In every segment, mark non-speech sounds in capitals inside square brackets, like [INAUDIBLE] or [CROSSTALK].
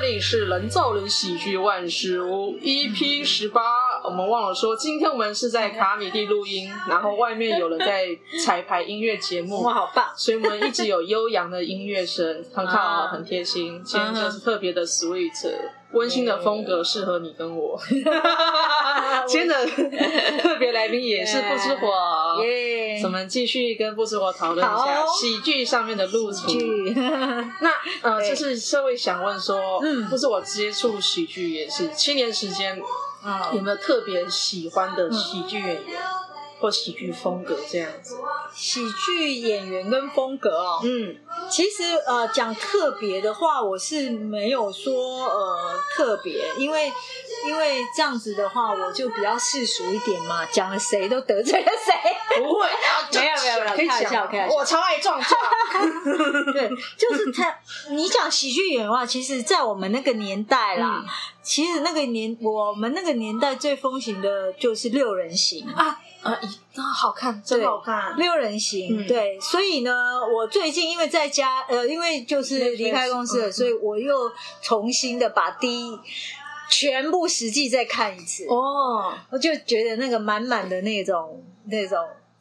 这里是人造人喜剧万事屋 EP 十八。我们忘了说，今天我们是在卡米蒂录音，然后外面有人在彩排音乐节目，哇，好棒！所以我们一直有悠扬的音乐声，很好，很贴心。今天就是特别的 sweet，温馨的风格适合你跟我。[LAUGHS] 今天的 [LAUGHS] 特别来宾也是不知火，耶！我们继续跟布斯我讨论一下喜剧上面的路程。[LAUGHS] 那呃，就是社会想问说，嗯，不是我接触喜剧也是七年时间。嗯、有没有特别喜欢的喜剧演员、嗯、或喜剧风格这样子？喜剧演员跟风格哦，嗯，其实呃讲特别的话，我是没有说呃特别，因为因为这样子的话，我就比较世俗一点嘛，讲了谁都得罪了谁。不会，没有没有没有，可以开玩笑，开玩笑。我超爱撞撞。[LAUGHS] 对，就是他。你讲喜剧演员的话，其实，在我们那个年代啦。嗯其实那个年，我们那个年代最风行的就是六人行啊啊！啊，好看，真好看。六人行，嗯、对，所以呢，我最近因为在家，呃，因为就是离开公司了，所以我又重新的把第一全部实际再看一次。哦，我就觉得那个满满的那种那种。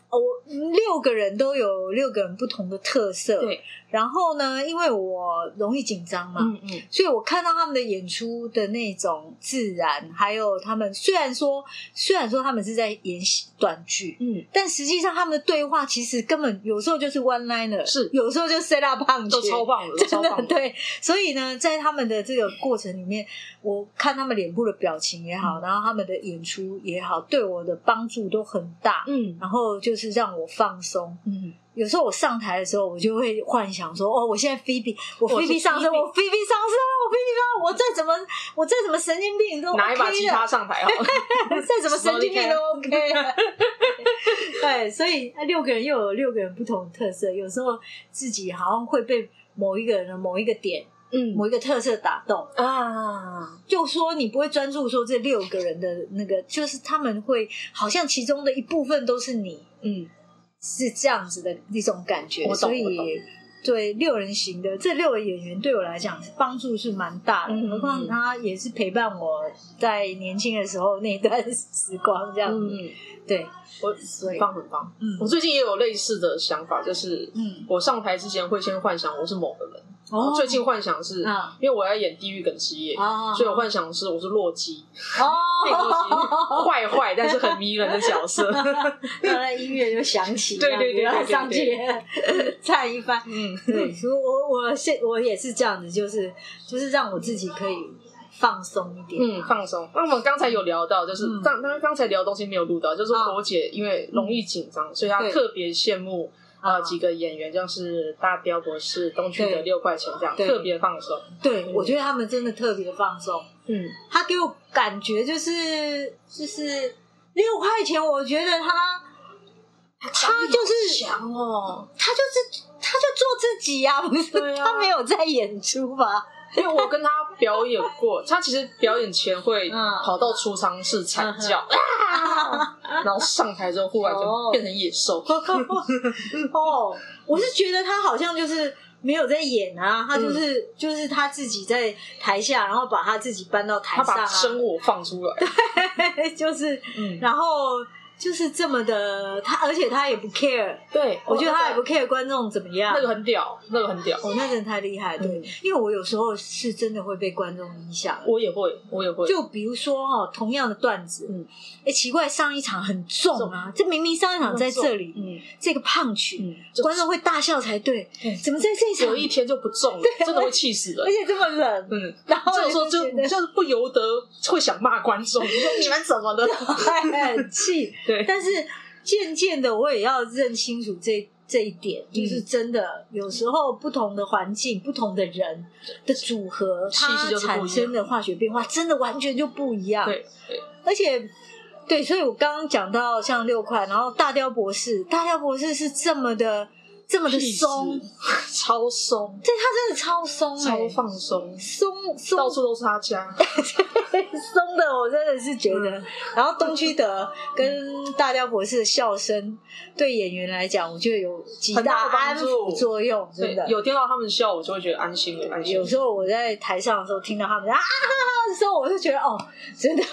哦，六个人都有六个人不同的特色。对，然后呢，因为我容易紧张嘛，嗯嗯，所以我看到他们的演出的那种自然，还有他们虽然说虽然说他们是在演短剧，嗯，但实际上他们的对话其实根本有时候就是 one liner，是有时候就 set up punch，都超棒的，[LAUGHS] 真的对。所以呢，在他们的这个过程里面，我看他们脸部的表情也好，然后他们的演出也好，对我的帮助都很大。嗯，然后就。是让我放松。嗯，有时候我上台的时候，我就会幻想说：“哦，我现在菲比，我菲比上身，我菲比上身，我菲比上，我再怎么，我再怎么神经病都 OK 拿一把吉他上台，[LAUGHS] 再怎么神经病都 OK。对，所以六个人又有六个人不同的特色，有时候自己好像会被某一个人的某一个点，嗯，某一个特色打动啊。就说你不会专注说这六个人的那个，就是他们会好像其中的一部分都是你。嗯，是这样子的一种感觉，所以对六人行的这六个演员对我来讲帮助是蛮大的。嗯、何况他也是陪伴我在年轻的时候那段时光，这样子。嗯、对，我所以很棒很棒。嗯，我最近也有类似的想法，就是嗯，我上台之前会先幻想我是某个人。哦，最近幻想是，因为我要演地狱梗之夜，所以我幻想是我是洛基，哦，[LAUGHS] 洛基坏坏但是很迷人的角色，然后音乐就响起，对对对，然后上去唱一番，嗯，对，所 [LAUGHS] 以我我现我也是这样子，就是就是让我自己可以放松一点，嗯，放松。那我们刚才有聊到，就是刚刚刚才聊的东西没有录到，就是火姐因为容易紧张，所以她特别羡慕。啊，几个演员像是大雕博士、东区的六块钱这样，特别放松。对，我觉得他们真的特别放松。嗯，他给我感觉就是就是六块钱，我觉得他他就是强哦，他就是他就做自己呀，不是？他没有在演出吧？因为我跟他表演过，他其实表演前会跑到储藏室惨叫，然后上台之后忽然就变成野兽。[LAUGHS] 哦，我是觉得他好像就是没有在演啊，他就是就是他自己在台下，然后把他自己搬到台上，他把生我放出来，[LAUGHS] 对就是，然后。就是这么的，他而且他也不 care，对，我觉得他也不 care 观众怎么样，那个很屌，那个很屌，哦，那真的太厉害，对，因为我有时候是真的会被观众影响，我也会，我也会，就比如说哈，同样的段子，嗯，哎，奇怪，上一场很重啊，这明明上一场在这里，嗯，这个胖曲，观众会大笑才对，怎么在这一场？有一天就不重了，真的会气死了，而且这么冷，嗯，然后这时候就就是不由得会想骂观众，你说你们怎么了，[LAUGHS] 很气。对，但是渐渐的，我也要认清楚这这一点，就是真的，有时候不同的环境、不同的人的组合，它产生的化学变化，真的完全就不一样。对，而且对，所以我刚刚讲到像六块，然后大雕博士，大雕博士是这么的这么的松，[LAUGHS] 超松，对，他真的超松，超放松，松松，到处都是他家，[LAUGHS] 松的我真的是觉得。然后东区德跟大雕博士的笑声，对演员来讲，我觉得有极大安抚作用，真的。有听到他们笑，我就会觉得安心了，安心。有时候我在台上的时候听到他们啊哈哈的时候，我就觉得哦，真的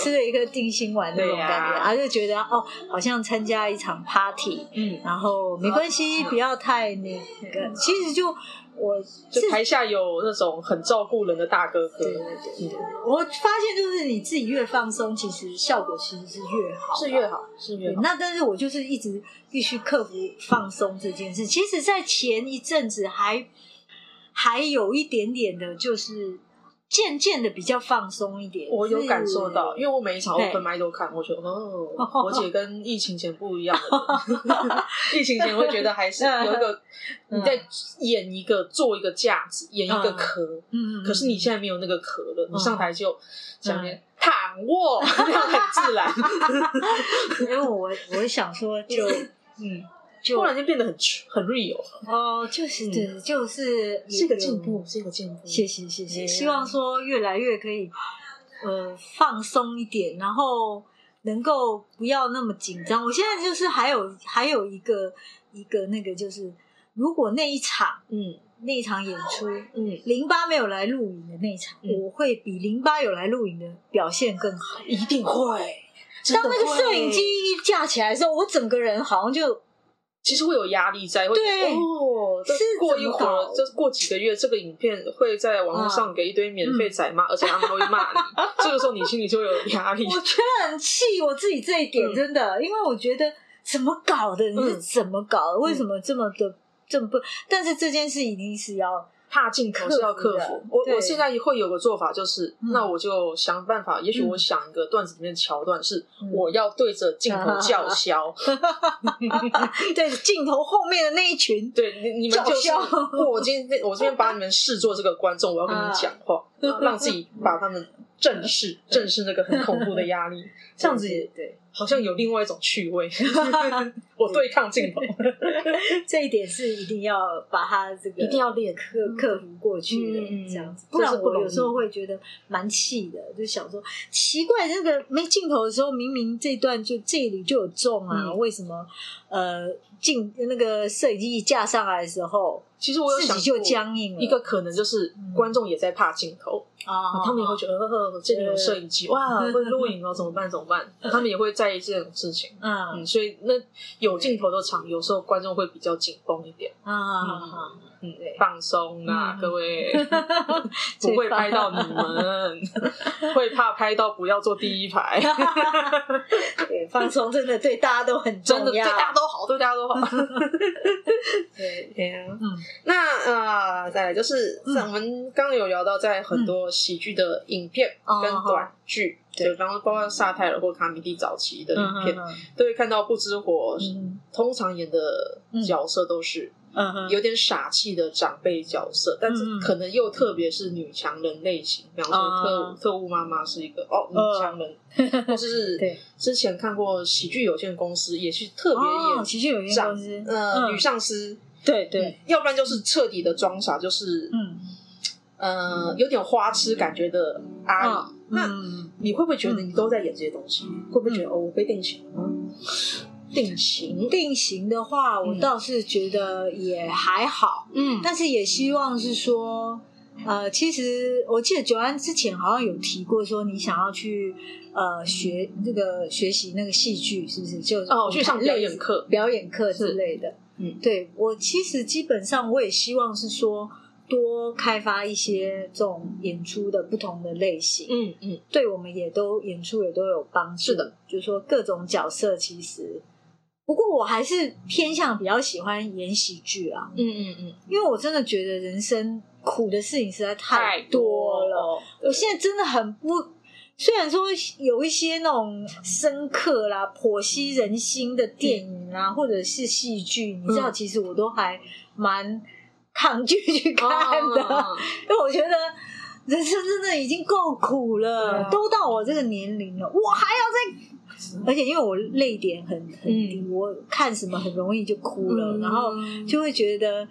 吃了一个定心丸那种感觉，然后就觉得哦，好像参加一场 party，嗯，然后没关系，不要太那那个，其实就。我就台下有那种很照顾人的大哥哥，对对对，我发现就是你自己越放松，其实效果其实是越好，是越好，是越好。那但是我就是一直必须克服放松这件事。其实，在前一阵子还还有一点点的，就是。渐渐的比较放松一点，我有感受到，因为我每一场 open mic 都看，我觉得哦，[LAUGHS] 我姐跟疫情前不一样。[LAUGHS] 疫情前会觉得还是有一个 [LAUGHS] 你在演一个做一个架子，演一个壳，嗯，可是你现在没有那个壳了，你上台就下面躺卧，这样很自然。因为我我想说，就嗯。就突然间变得很很 real 哦，就是对，就是是一个进步，是一个进步。谢谢谢谢，希望说越来越可以呃放松一点，然后能够不要那么紧张。我现在就是还有还有一个一个那个就是，如果那一场嗯那一场演出嗯零八没有来录影的那一场，我会比零八有来录影的表现更好，一定会。当那个摄影机一架起来的时候，我整个人好像就。其实会有压力在，会哦，过一会儿，就是过几个月，这个影片会在网络上给一堆免费仔骂，而且他们会骂你，[LAUGHS] 这个时候你心里就会有压力。我觉得很气我自己这一点，真的，因为我觉得怎么搞的？你是怎么搞的？为什么这么的这么不？但是这件事一定是要。怕镜头是要克服。我我现在会有个做法，就是那我就想办法。也许我想一个段子里面的桥段是，我要对着镜头叫嚣，[LAUGHS] 对着镜头后面的那一群，对，你你们就是。我今天我今天把你们视作这个观众，我要跟你们讲话，[LAUGHS] 让自己把他们正视正视那个很恐怖的压力，[LAUGHS] 这样子也对。好像有另外一种趣味，[LAUGHS] 我对抗镜头，[LAUGHS] 这一点是一定要把它这个一定要练。克克服过去的这样子，不然我有时候会觉得蛮气的，就想说奇怪，那个没镜头的时候，明明这段就这里就有重啊，为什么呃镜那个摄影机一架上来的时候，其实我有想过，一个可能就是观众也在怕镜头。啊，他们也会觉得，这里有摄影机，哇，会录影哦，怎么办？怎么办？[LAUGHS] 他们也会在意这种事情。嗯，所以那有镜头的场，有时候观众会比较紧绷一点。啊，嗯，放松啊，各位，[LAUGHS] 不会拍到你们，会怕拍到不要坐第一排。[LAUGHS] 对，放松真的对大家都很重要，对大家都好，对大家都好。对，对啊，嗯，那呃，再来就是，我们刚刚有聊到，在很多。喜剧的影片跟短剧，对，然后包括萨泰尔或卡米蒂早期的影片，都会看到不知火通常演的角色都是有点傻气的长辈角色，但是可能又特别是女强人类型，比方说特务特务妈妈是一个哦女强人，[LAUGHS] 或是之前看过喜剧有限公司也是特别演喜剧有限公司呃女上司，对对，要不然就是彻底的装傻，就是嗯。呃，有点花痴感觉的阿姨，那你会不会觉得你都在演这些东西？会不会觉得哦，我被定型了？定型？定型的话，我倒是觉得也还好，嗯，但是也希望是说，呃，其实我记得九安之前好像有提过，说你想要去呃学这个学习那个戏剧，是不是？就哦，去上表演课、表演课之类的。嗯，对，我其实基本上我也希望是说。多开发一些这种演出的不同的类型，嗯嗯，对我们也都演出也都有帮助。是的，就是说各种角色其实，不过我还是偏向比较喜欢演喜剧啊，嗯嗯嗯，因为我真的觉得人生苦的事情实在太多了。我现在真的很不，虽然说有一些那种深刻啦、剖析人心的电影啊，或者是戏剧，你知道，其实我都还蛮。抗拒去看的，[LAUGHS] 因为我觉得人生真的已经够苦了，都到我这个年龄了，我还要再而且因为我泪点很很低，嗯、我看什么很容易就哭了，嗯、然后就会觉得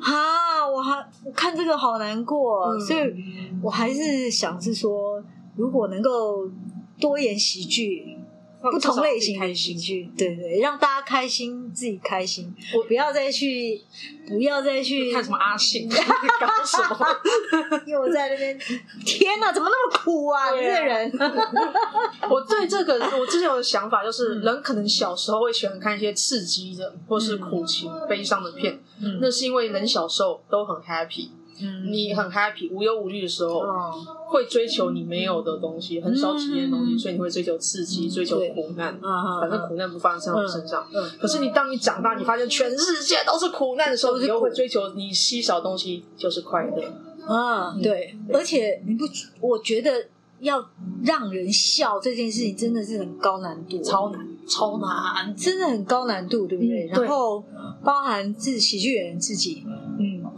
啊，我还看这个好难过，嗯、所以我还是想是说，如果能够多演喜剧。不同类型的喜剧，对对，让大家开心，自己开心。我不要再去，不要再去看什么阿信，[LAUGHS] 搞什么？[LAUGHS] 又在那边，天哪，怎么那么苦啊？你这人。[LAUGHS] 我对这个，我之前有个想法，就是人可能小时候会喜欢看一些刺激的，或是苦情、悲伤的片，那是因为人小时候都很 happy。嗯，你很 happy、无忧无虑的时候，会追求你没有的东西，很少体验的东西，所以你会追求刺激，追求苦难。反正苦难不发生在我身上。可是你当你长大，你发现全世界都是苦难的时候，你又会追求你稀少的东西，就是快乐。嗯，对。而且你不，我觉得要让人笑这件事情真的是很高难度，超难，超难，真的很高难度，对不对？然后包含自喜剧演员自己，嗯。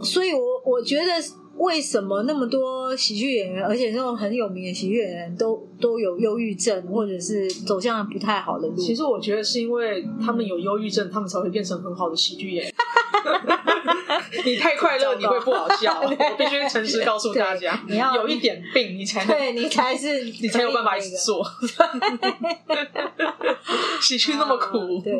所以我，我我觉得为什么那么多喜剧演员，而且那种很有名的喜剧演员都都有忧郁症，或者是走向不太好的路。其实我觉得是因为他们有忧郁症，他们才会变成很好的喜剧演员。[LAUGHS] 你太快乐，你会不好笑。[LAUGHS] 我必须诚实告诉大家，你要有一点病，你才对你才是 [LAUGHS] 你才有办法一直做。喜剧那么苦，对，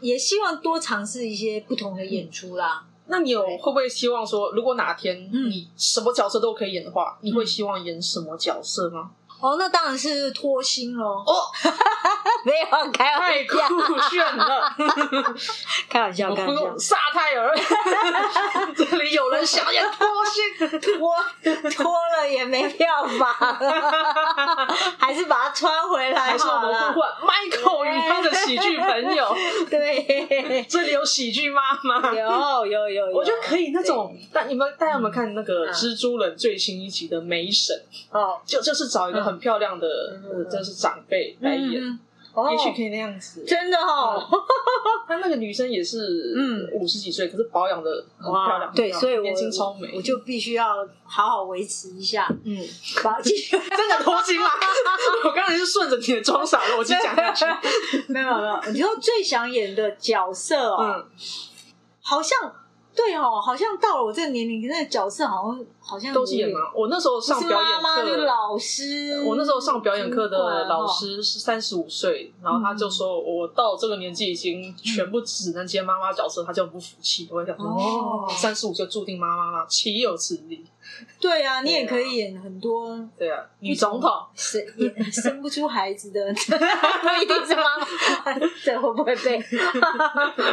也希望多尝试一些不同的演出啦。那你有会不会希望说，如果哪天你什么角色都可以演的话，你会希望演什么角色吗？哦，那当然是脱星喽！哦，[LAUGHS] 没有开玩笑，太酷炫了！开玩笑，[LAUGHS] 开玩笑，萨泰尔，[LAUGHS] 这里有人想要脱星，脱脱了也没票房，还是把它穿回来还是我们互换，Michael 与他的喜剧朋友，对，这里有喜剧妈妈，有有有，我觉得可以那种。但你们大家有没有看那个蜘蛛人最新一集的梅婶？哦，就就是找一个。很漂亮的，真是长辈来演，也许可以那样子，真的哈。[LAUGHS] 他那个女生也是，嗯，五十几岁，可是保养的很漂亮，对，所以年轻超美，我就必须要好好维持一下，嗯，把继续。真的脱星吗？[LAUGHS] 我刚才是顺着你的装傻逻辑讲下去，[LAUGHS] 没有没有，你说最想演的角色哦，好像。对哦，好像到了我这个年龄，那个角色好像好像都是演妈？我那时候上表演课，是老师。我那时候上表演课的老师是三十五岁，然后他就说，我到这个年纪已经全部只能接妈妈角色，他就不服气。我就想说，哦，三十五就注定妈妈吗？岂有此理！[LAUGHS] 对啊，你也可以演很多。对啊，女总统生也生不出孩子的，不 [LAUGHS] 一定是妈妈。[LAUGHS] 这会不会被？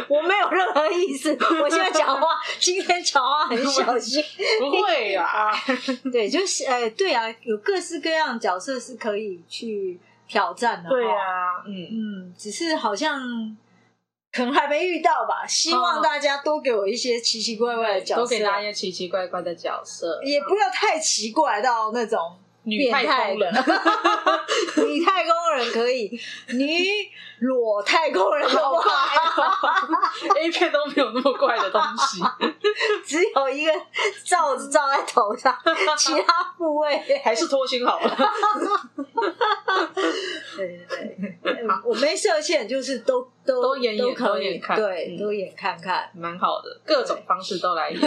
我没有任何意思。我现在讲话，今天讲话很小心。不会啊，对，就是呃，对啊，有各式各样的角色是可以去挑战的。对啊，嗯嗯，只是好像。可能还没遇到吧，希望大家多给我一些奇奇怪怪的角色，多给大家一些奇奇怪怪的角色，也不要太奇怪到那种女太空人，[LAUGHS] 女太空人可以，女裸太空人好怪，[LAUGHS] A 片都没有那么怪的东西，只有一个罩子罩在头上，其他部位 [LAUGHS] 还是脱星好了。对对对，我没设限，就是都都都演演可以看，对，都演看看，蛮好的，各种方式都来演。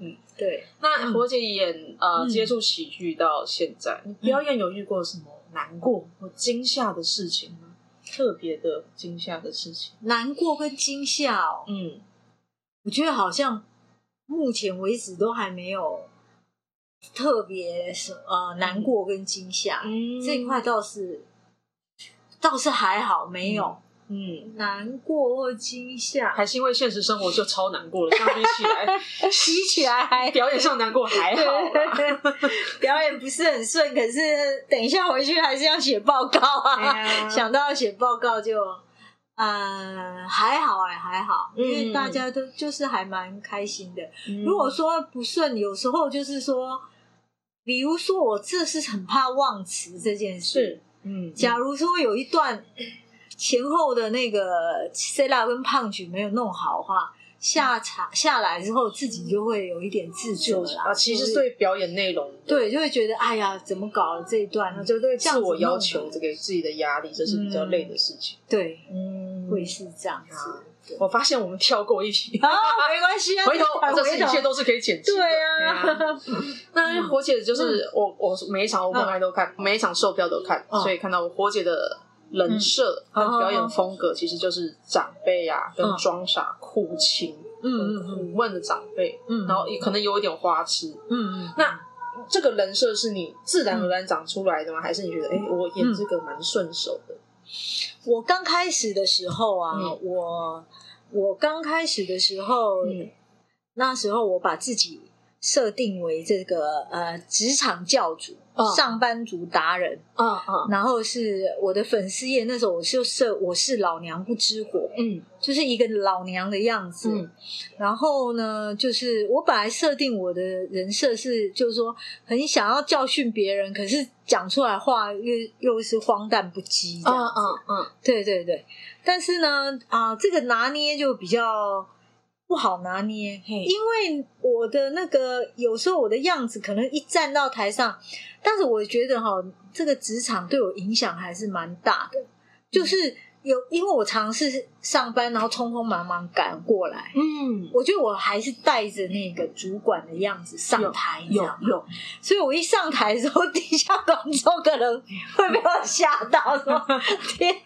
嗯，对。那活姐演呃接触喜剧到现在，你表演有遇过什么难过或惊吓的事情吗？特别的惊吓的事情？难过跟惊吓哦，嗯，我觉得好像目前为止都还没有。特别是呃难过跟惊吓、嗯、这一块倒是倒是还好没有，嗯，嗯难过或惊吓，还是因为现实生活就超难过了，相比起来，[LAUGHS] 比起来。还表演上难过还好，[LAUGHS] 表演不是很顺，可是等一下回去还是要写报告啊，啊想到要写报告就。嗯，还好哎，还好，因为大家都就是还蛮开心的。嗯、如果说不顺，有时候就是说，比如说我这是很怕忘词这件事。嗯，假如说有一段前后的那个 set up 跟 punch 没有弄好的话，下场下来之后，自己就会有一点自责了啊。其实对表演内容，对，就会觉得哎呀，怎么搞了这一段呢？就对自我要求，这个自己的压力，这是比较累的事情。对，嗯，会是这样子。我发现我们跳过一题啊，没关系啊，回头这一切都是可以剪辑的。对啊，[LAUGHS] 那火姐就是我，我每一场 open mic 都看，每一场售票都看，所以看到我火姐的人设和表演风格，其实就是长辈啊，跟装傻、苦情、嗯苦闷的长辈，嗯，然后也可能有一点花痴，嗯嗯。那这个人设是你自然而然长出来的吗？还是你觉得，哎，我演这个蛮顺手的？我刚开始的时候啊，嗯、我我刚开始的时候，嗯、那时候我把自己设定为这个呃职场教主。上班族达人，嗯嗯，然后是我的粉丝页，那时候我就设我是老娘不知火，嗯，就是一个老娘的样子，嗯，然后呢，就是我本来设定我的人设是，就是说很想要教训别人，可是讲出来话又又是荒诞不羁，这样子，嗯嗯嗯，对对对，但是呢，啊，这个拿捏就比较。不好拿捏，因为我的那个有时候我的样子可能一站到台上，但是我觉得哈，这个职场对我影响还是蛮大的。就是有，因为我尝试上班，然后匆匆忙忙赶过来，嗯，我觉得我还是带着那个主管的样子上台，有有，所以我一上台的时候，[LAUGHS] 底下观众可能会被我吓到，说 [LAUGHS] 天。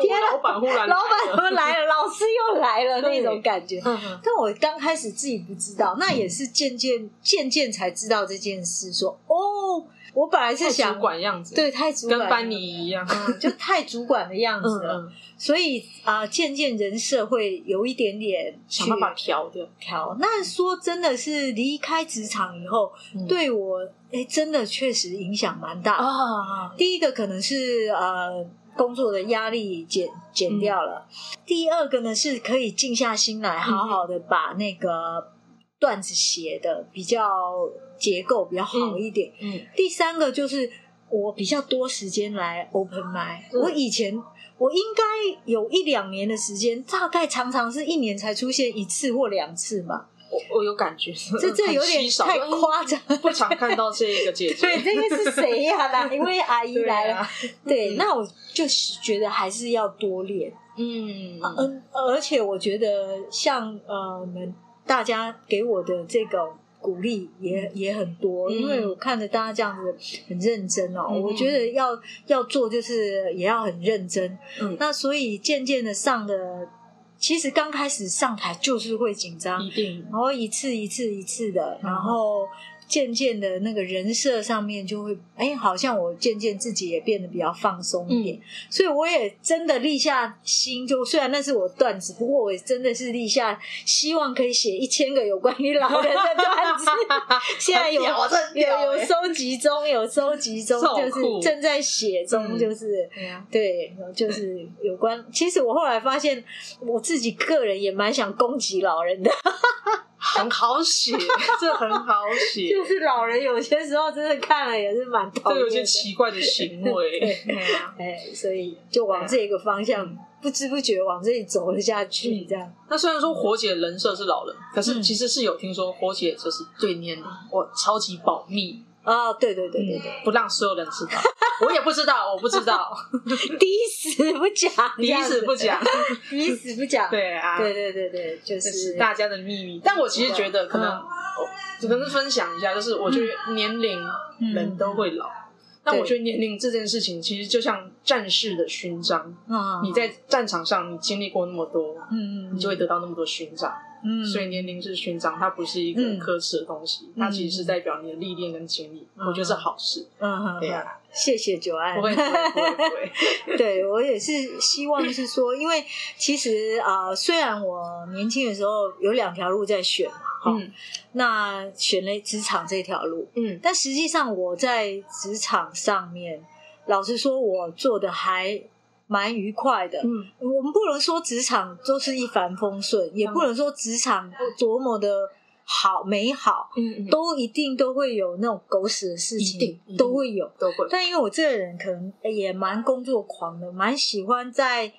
天啊！老板忽然，老板怎么来了？老师又来了那种感觉。但我刚开始自己不知道，那也是渐渐渐渐才知道这件事。说哦，我本来是想主管样子，对，太主管，跟班尼一样，就太主管的样子了。所以啊，渐渐人设会有一点点想办法调掉调。那说真的是离开职场以后，对我哎，真的确实影响蛮大啊。第一个可能是呃。工作的压力减减掉了。嗯、第二个呢，是可以静下心来，好好的把那个段子写的比较结构比较好一点。嗯。嗯，第三个就是我比较多时间来 open。嗯、我以前我应该有一两年的时间，大概常常是一年才出现一次或两次吧。我我有感觉，这这有点太夸张，[LAUGHS] 不常看到这一个姐姐。对，这个是谁呀？[LAUGHS] 哪一位阿姨来了？[LAUGHS] 对，那我就是觉得还是要多练。嗯嗯，而且我觉得像呃，你们大家给我的这个鼓励也也很多，因为我看着大家这样子很认真哦，我觉得要要做就是也要很认真。嗯，那所以渐渐的上的。其实刚开始上台就是会紧张，一定，然后一次一次一次的，然后。渐渐的那个人设上面就会，哎，好像我渐渐自己也变得比较放松一点，嗯、所以我也真的立下心，就虽然那是我段子，不过我也真的是立下希望可以写一千个有关于老人的段子。[LAUGHS] 现在有有有收集中，有收集中，就是正在写中，就是、嗯、对，就是有关。其实我后来发现，我自己个人也蛮想攻击老人的。[LAUGHS] 很好写，这很好写。[LAUGHS] 就是老人有些时候真的看了也是蛮讨厌的，就有些奇怪的行为。[LAUGHS] 哎，所以就往这个方向，不知不觉往这里走了下去。这样。那虽然说火姐人设是老人，可是其实是有听说火姐就是对年龄我超级保密。啊，对对对对对，不让所有人知道。我也不知道，我不知道，[LAUGHS] 抵死不讲，抵死不讲，[LAUGHS] 抵死不讲。对啊，对对对对，就是大家的秘密。但我其实觉得，可能只能分享一下，就是我觉得年龄人都会老，但我觉得年龄这件事情，其实就像战士的勋章。你在战场上，你经历过那么多，嗯嗯，你就会得到那么多勋章。嗯，所以年龄是勋章，它不是一个可耻的东西，它其实是代表你的历练跟经历，我觉得是好事。嗯，对呀，谢谢九安。不会不会不会不会。[LAUGHS] 对，我也是希望是说，因为其实啊，虽然我年轻的时候有两条路在选嘛，嗯，那选了职场这条路，嗯，但实际上我在职场上面，老实说，我做的还。蛮愉快的，嗯，我们不能说职场都是一帆风顺，嗯、也不能说职场多么的好美好，嗯，都一定都会有那种狗屎的事情，都会有，都会。但因为我这个人可能也蛮工作狂的，蛮喜欢在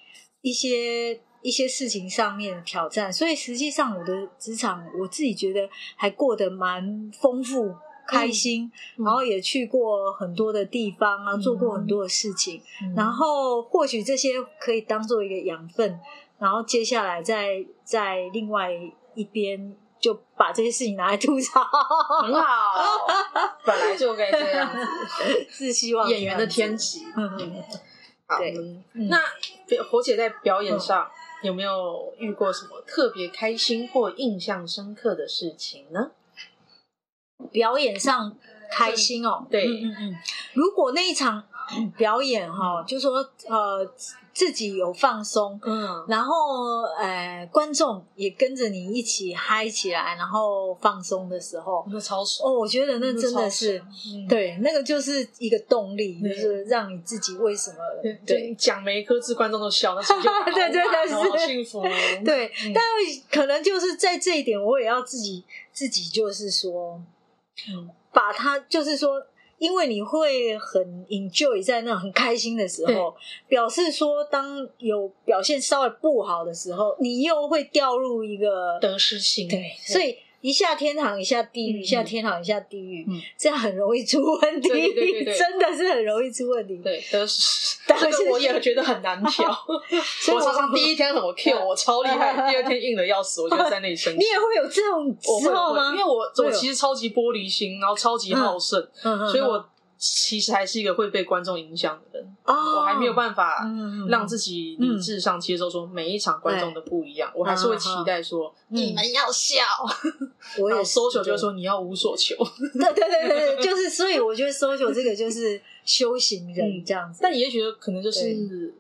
一些一些事情上面的挑战，所以实际上我的职场我自己觉得还过得蛮丰富、开心，嗯、然后也去过很多的地方啊，做过很多的事情，嗯、然后或许这些可以当做一个养分，然后接下来再在另外一边就把这些事情拿来吐槽，很好，[LAUGHS] 本来就该这样子，是希望演员的天职。嗯，好，对。嗯、那火姐在表演上。嗯。有没有遇过什么特别开心或印象深刻的事情呢？表演上开心哦，对，嗯嗯嗯。如果那一场表演哈，就说呃。自己有放松，嗯，然后呃，观众也跟着你一起嗨起来，然后放松的时候，那超爽。哦！我觉得那真的是，对，那个就是一个动力，就是让你自己为什么对讲每一颗字，观众都笑，那成就感，对对对，是。好幸福。对，但可能就是在这一点，我也要自己自己就是说，嗯，把它就是说。因为你会很 enjoy 在那很开心的时候，表示说当有表现稍微不好的时候，你又会掉入一个得失心。对，对所以一下天堂，一下地狱，嗯、一下天堂，一下地狱，嗯、这样很容易出问题。[LAUGHS] 真的是很容易出问题。对，但是，但是我也觉得很难调。[LAUGHS] 我常常第一天很 [LAUGHS] Q，我超厉害，第二天硬的要死，我就在那里生气。你也会有这种时候吗？因为我我其实超级玻璃心，然后超级好胜，嗯嗯、所以我。其实还是一个会被观众影响的人，我还没有办法让自己理智上接受说每一场观众的不一样，我还是会期待说你们要笑。[LAUGHS] 我有 social 就是说你要无所求，对对对对对，就是所以我觉得 social 这个就是修行人这样子，但也许可能就是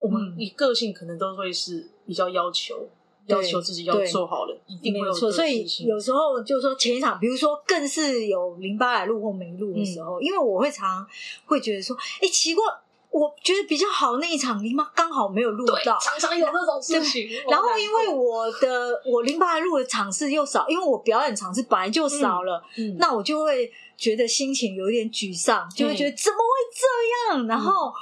我们以个性可能都会是比较要求。要求自己要做好了，一定没有错。所以有时候就是说前一场，比如说更是有淋巴来录或没录的时候，因为我会常会觉得说，哎，奇怪，我觉得比较好那一场淋巴刚好没有录到，常常有那种事情。然后因为我的我淋巴来录的场次又少，因为我表演场次本来就少了，那我就会觉得心情有点沮丧，就会觉得怎么会这样，然后。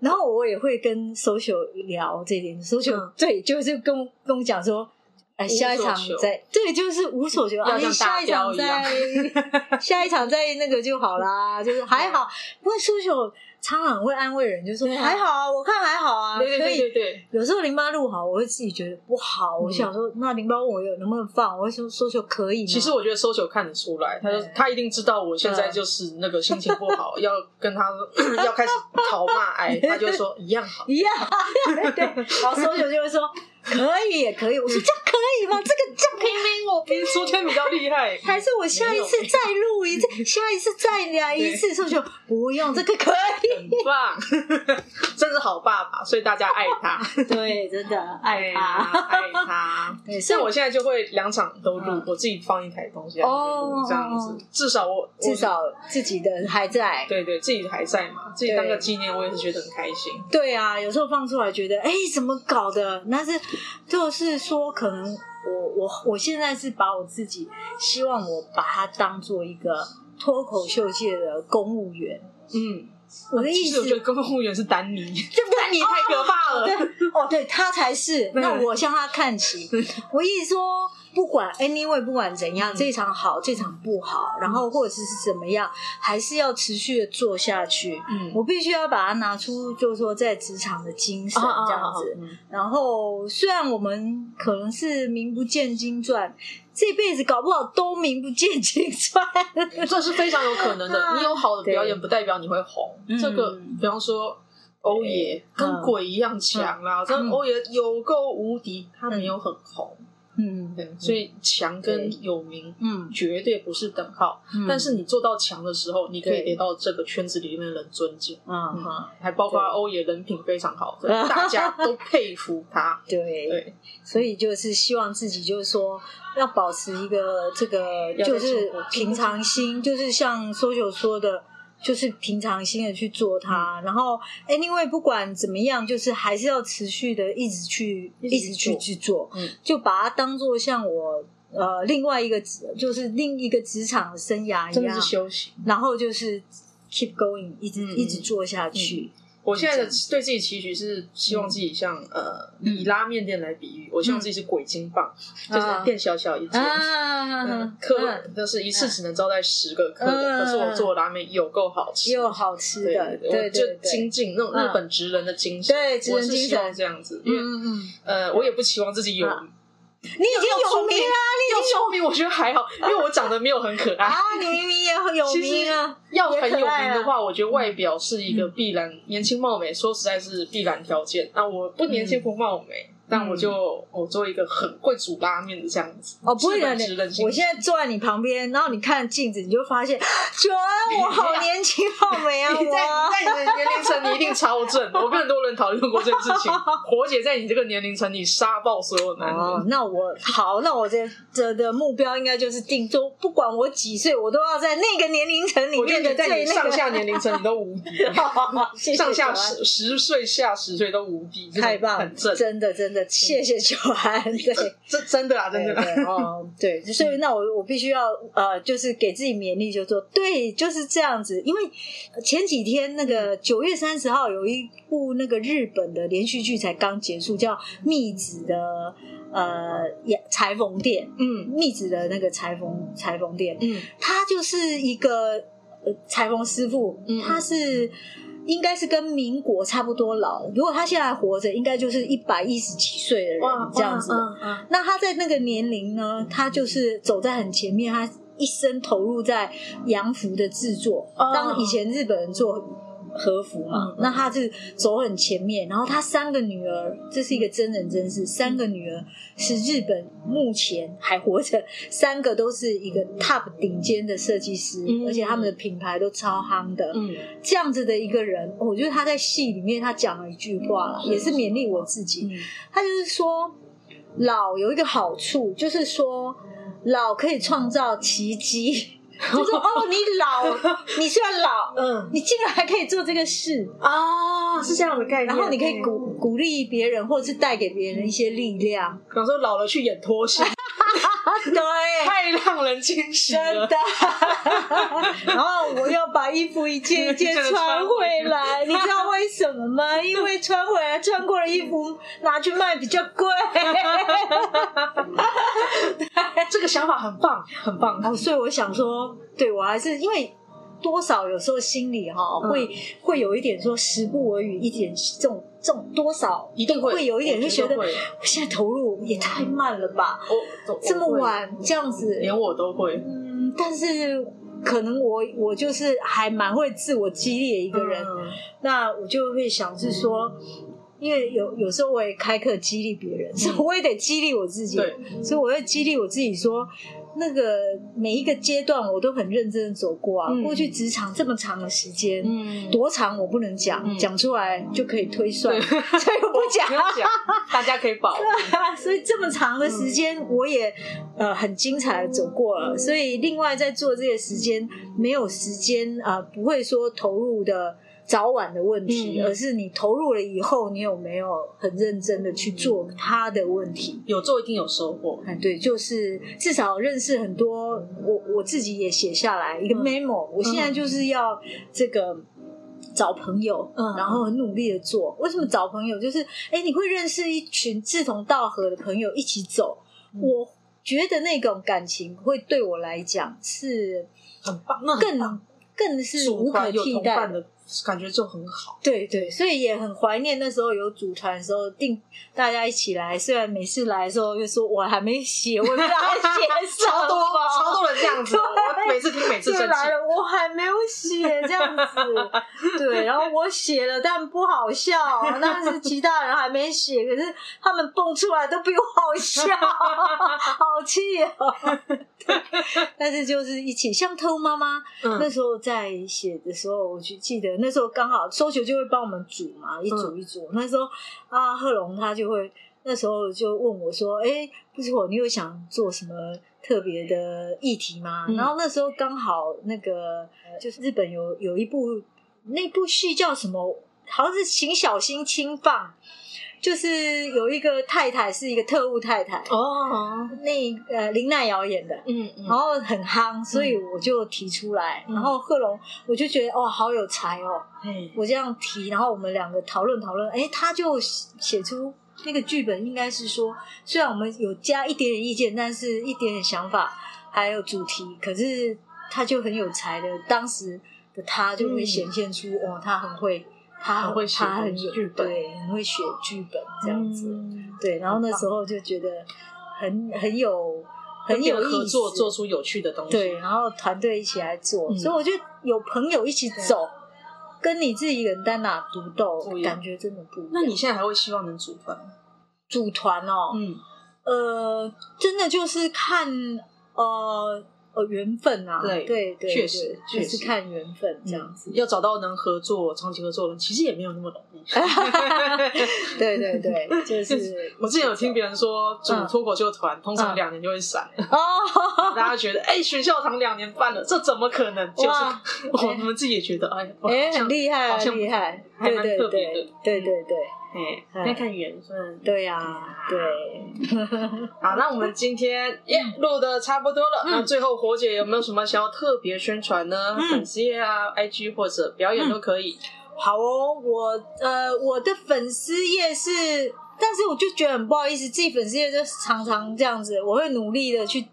然后我也会跟 social 聊这点，social 对，就是跟跟我讲说，哎，下一场再对，就是无所求，哎，下一场再 [LAUGHS] 下一场再那个就好啦，就是还好，不过 social。常常会安慰人，就说还好啊，我看还好啊。对对对对，有时候淋巴录好，我会自己觉得不好。我想说，那淋巴问我有能不能放，我会说说就可以。其实我觉得 social 看得出来，他说他一定知道我现在就是那个心情不好，要跟他要开始 [LAUGHS] 讨骂，哎，他就说一样好，一样。[LAUGHS] 对，然后 social 就会说。可以也可以，我说这样可以吗？这个这样明明我比昨天比较厉害，还是我下一次再录一次，下一次再来一次，说就不用这个可以，很棒，真是好爸爸，所以大家爱他，对，真的爱他，爱他。像我现在就会两场都录，我自己放一台东西哦，这样子，至少我至少自己的还在，对对，自己还在嘛，自己当个纪念，我也是觉得很开心。对啊，有时候放出来觉得，哎，怎么搞的？那是。就是说，可能我我我现在是把我自己希望我把它当做一个脱口秀界的公务员。嗯，我的意思，我觉得公务员是丹尼，[LAUGHS] 这丹尼太可怕了。哦，对，他才是。[LAUGHS] 那我向他看齐。我意思说。不管 anyway，不管怎样，这场好，这场不好，然后或者是是怎么样，还是要持续的做下去。嗯，我必须要把它拿出，就是说在职场的精神这样子。然后虽然我们可能是名不见经传，这辈子搞不好都名不见经传，这是非常有可能的。[LAUGHS] 你有好的表演，不代表你会红。这个，比方说欧爷跟鬼一样强啦，这欧爷有够无敌，他没有很红。嗯，对，所以强跟有名，嗯，绝对不是等号。但是你做到强的时候，你可以得到这个圈子里面的人尊敬，嗯，还包括欧爷人品非常好，[LAUGHS] 大家都佩服他。对对，所以就是希望自己就是说要保持一个这个就是平常心，就是像 social 说的。就是平常心的去做它，嗯、然后 anyway 不管怎么样，就是还是要持续的一直去，一直去去做，嗯，就把它当做像我呃另外一个职，就是另一个职场的生涯一样，真的是休息，然后就是 keep going，一直、嗯、一直做下去。嗯我现在的对自己期许是希望自己像呃以拉面店来比喻，我希望自己是鬼金棒，就是店小小一间，客就是一次只能招待十个客人，可是我做拉面有够好吃，又好吃的，对，就精进那种日本职人的精神，对，我是希望这样子，因为呃我也不期望自己有。你已经有名啊！你已经有名，我觉得还好，因为我长得没有很可爱啊。你明明也很有名啊！要很有名的话，我觉得外表是一个必然，年轻貌美，说实在是必然条件。那我不年轻不貌美。但我就我做一个很会煮拉面的这样子哦，不会的，我现在坐在你旁边，然后你看镜子，你就发现，九安，我好年轻，好美啊！你在在你的年龄层，你一定超正。[LAUGHS] 我跟很多人讨论过这件事情，火姐在你这个年龄层，你杀爆所有男人。那我好，那我这这的目标应该就是定做，不管我几岁，我都要在那个年龄层里面的在你上下年龄层你都无敌，[LAUGHS] 上下十十岁下十岁都无敌，太棒，很正，真的真的。谢谢九安，对，这真的啊，真的哦，对，[LAUGHS] 所以那我我必须要呃，就是给自己勉励，就说对，就是这样子。因为前几天那个九月三十号有一部那个日本的连续剧才刚结束，叫《密子的呃裁缝店》，嗯，密子的那个裁缝裁缝店，嗯，他就是一个裁缝师傅，嗯他是。应该是跟民国差不多老，如果他现在还活着，应该就是一百一十几岁的人这样子。那他在那个年龄呢，他就是走在很前面，他一生投入在洋服的制作。当以前日本人做。和服嘛，那他是走很前面，然后他三个女儿，这是一个真人真事，三个女儿是日本目前还活着，三个都是一个 top 顶尖的设计师，而且他们的品牌都超夯的。嗯，这样子的一个人，我觉得他在戏里面他讲了一句话，也是勉励我自己。他就是说，老有一个好处，就是说老可以创造奇迹。[LAUGHS] 就说哦，你老，你虽然老，[LAUGHS] 嗯，你竟然还可以做这个事啊，是这样的概念。然后你可以鼓鼓励别人，或者是带给别人一些力量。比方说，老了去演脱 [LAUGHS] 线。对，太让人惊喜了。真的。[LAUGHS] 然后我又把衣服一件一件 [LAUGHS] 穿回来，你知道为什么吗？因为穿回来穿过的衣服拿去卖比较贵。[LAUGHS] 这个想法很棒，很棒。哦，所以我想说，对我还是因为多少有时候心里哈会会有一点说时不我与，一点这种。这种多少一定会有一点，就觉得我现在投入也太慢了吧？哦，这么晚这样子，连我都会。嗯，但是可能我我就是还蛮会自我激励的一个人，那我就会想是说，因为有有时候我也开课激励别人，所以我也得激励我自己，所以我会激励我自己说。那个每一个阶段我都很认真的走过啊，过去职场这么长的时间，嗯多长我不能讲，讲出来就可以推算，[LAUGHS] 所以我不讲，[LAUGHS] 大家可以保。[LAUGHS] 所以这么长的时间，我也呃很精彩的走过了。所以另外在做这些时间，没有时间啊，不会说投入的。早晚的问题，而是你投入了以后，你有没有很认真的去做他的问题？有做一定有收获。哎，对，就是至少认识很多。我我自己也写下来一个 memo。我现在就是要这个找朋友，然后很努力的做。为什么找朋友？就是哎，你会认识一群志同道合的朋友一起走。我觉得那种感情会对我来讲是很棒，更更是无可替代的。感觉就很好，对对，所以也很怀念那时候有组团的时候，定大家一起来。虽然每次来的时候就说我还没写，我不知道写超多超多人这样子，我每次听每次生气来了，我还没有写这样子。对，然后我写了，但不好笑，但是其他人还没写，可是他们蹦出来都比我好笑，[LAUGHS] 好气哦。对，但是就是一起，像偷妈妈那时候在写的时候，我就记得。那时候刚好收球就会帮我们组嘛，一组一组。嗯、那时候啊，贺龙他就会那时候就问我说：“哎、欸，不是我，你有想做什么特别的议题吗？”嗯、然后那时候刚好那个就是日本有有一部那部戏叫什么，好像是请小心轻放。就是有一个太太是一个特务太太哦，那呃林奈瑶演的，嗯，嗯。然后很夯，所以我就提出来，然后贺龙我就觉得哦好有才哦，我这样提，然后我们两个讨论讨论，哎，他就写出那个剧本，应该是说虽然我们有加一点点意见，但是一点点想法还有主题，可是他就很有才的，当时的他就会显现出哦，他很会。他很会写剧本，对，很会写剧本这样子，嗯、对。然后那时候就觉得很很有很有合作，做出有趣的东西。对，然后团队一起来做，嗯、所以我觉得有朋友一起走，跟你自己一个人单打独斗，感觉真的不一样。那你现在还会希望能组团吗？组团哦，嗯，呃，真的就是看呃。缘分啊，对对对，确实确实看缘分这样子。要找到能合作、长期合作的人，其实也没有那么容易。[LAUGHS] 对对对，就 [LAUGHS] 是我之前有听别人说，组脱口秀团通常两年就会散哦。大家觉得，哎，学校堂两年半了，这怎么可能？就是我们自己也觉得，哎，哎，很厉害，好厉害，还蛮特别的。对对对。哎，要看缘分。对呀，对。[LAUGHS] 好，那我们今天 [LAUGHS] 耶录的差不多了。那最后，火姐有没有什么想要特别宣传呢？粉丝页啊、IG 或者表演都可以。好哦，我呃，我的粉丝页是，但是我就觉得很不好意思，自己粉丝页就常常这样子，我会努力的去。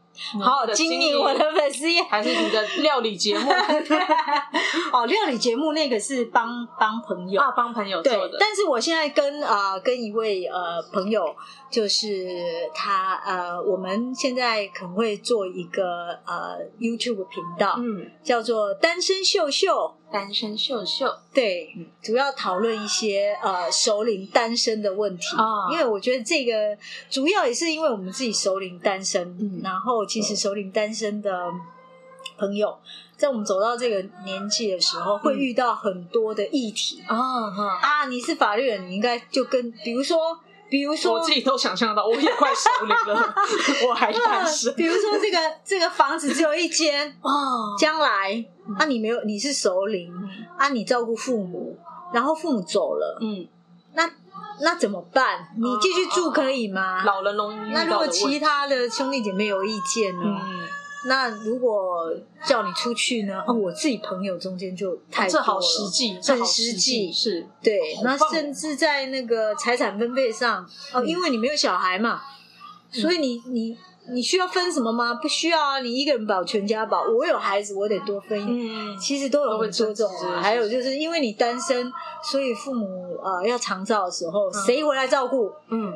好好经营我的粉丝页，还是你的料理节目？[LAUGHS] 哦，料理节目那个是帮帮朋友啊，帮朋友做的。但是我现在跟啊、呃、跟一位呃朋友，就是他呃，我们现在可能会做一个呃 YouTube 频道，嗯，叫做单身秀秀。单身秀秀，对，嗯、主要讨论一些呃首领单身的问题啊，哦、因为我觉得这个主要也是因为我们自己首领单身，嗯，然后其实首领单身的朋友，在我们走到这个年纪的时候，会遇到很多的议题啊、嗯、啊！你是法律人，你应该就跟比如说。比如说，我自己都想象到，我也快熟龄了，[LAUGHS] 我还单身。比如说，这个这个房子只有一间哦，将来啊，你没有，你是熟龄啊，你照顾父母，然后父母走了，嗯，那那怎么办？你继续住可以吗？老人容易。那如果其他的兄弟姐妹有意见呢？那如果叫你出去呢？哦，我自己朋友中间就太多了，这好实际，很实际，是对。那甚至在那个财产分配上，哦，因为你没有小孩嘛，所以你你你需要分什么吗？不需要啊，你一个人保全家保。我有孩子，我得多分。嗯，其实都有很多种啊。还有就是因为你单身，所以父母呃要长照的时候，谁回来照顾？嗯，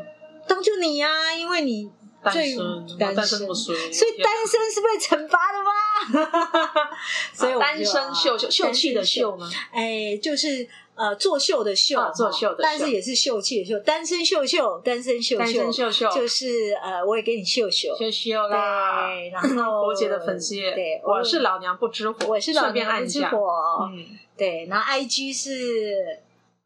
当就你呀，因为你。单身，单身不衰，所以单身是被惩罚的吗？[LAUGHS] 所以单身秀秀秀气的秀吗？哎，就是呃作秀的秀，作秀的，但是也是秀气的秀。单身秀秀，单身秀秀，单身秀秀，就是呃，我也给你秀秀，秀秀啦。对，然后 [LAUGHS] 火姐的粉丝，对，我是老娘不知火，我是老娘不知火。嗯，对，然后 IG 是。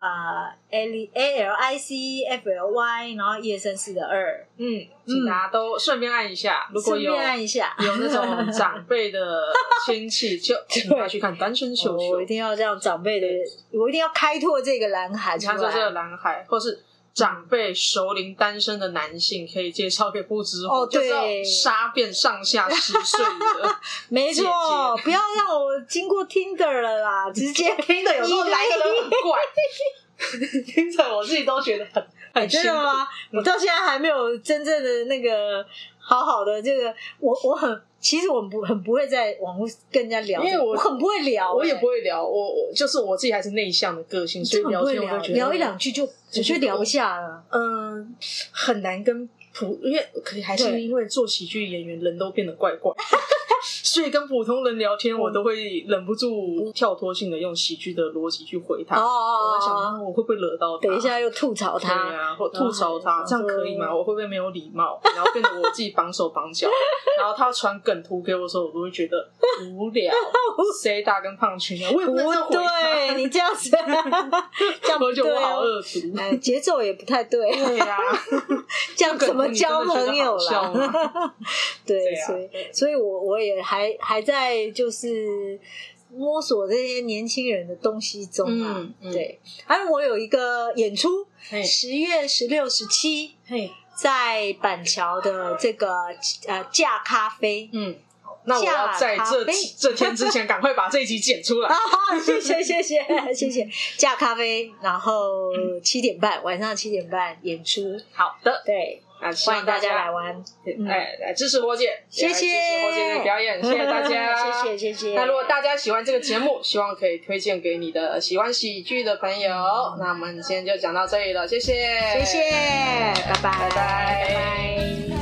啊，L A L I C F L Y，然后一二三四的二，嗯，请大家都顺便按一下，如果有按一下，有那种长辈的亲戚，[LAUGHS] 就请他去看单身秀秀。我一定要这样，长辈的，我一定要开拓这个蓝海，开拓这个蓝海，或是长辈熟龄单身的男性，可以介绍给不知火，对，杀遍上下十岁的，[LAUGHS] 没错，不要让我经过 Tinder 了啦，[LAUGHS] 直接 Tinder 有时候来的很怪。[LAUGHS] 听着，我自己都觉得很很真的吗？我到现在还没有真正的那个好好的这个，我我很其实我们不很不会在网络跟人家聊，因为我很不会聊，我也不会聊，我我就是我自己还是内向的个性，所以聊天我会觉得聊一两句就只是聊不下了，嗯，很难跟普，因为可能还是因为做喜剧演员人都变得怪怪。[LAUGHS] 所以跟普通人聊天，我都会忍不住跳脱性的用喜剧的逻辑去回他。哦我在想，我会不会惹到他？等一下又吐槽他，对啊，或吐槽他，这样可以吗？我会不会没有礼貌？然后变得我自己绑手绑脚。然后他传梗图给我的时候，我都会觉得无聊。[LAUGHS] 谁大跟胖群啊？我也不能这样回他。[LAUGHS] 你这样子，[LAUGHS] 这样我觉得我好恶毒。哎，节奏也不太对。对呀，这样怎么交朋友了？对，所以，所以我我也。还还在就是摸索这些年轻人的东西中啊。嗯嗯、对，还有我有一个演出，十月十六、十七，在板桥的这个呃架咖啡，嗯。那我要在这这天之前赶快把这一集剪出来。好，[LAUGHS] 谢谢谢谢谢谢。架咖啡，然后七点半晚上七点半演出。好的，对，欢迎大家来玩，哎，来支持波姐，谢谢支持火姐的表演，谢谢大家，[LAUGHS] 谢谢谢谢。那如果大家喜欢这个节目，希望可以推荐给你的喜欢喜剧的朋友。那我们今天就讲到这里了，谢谢，谢谢，拜拜。拜拜。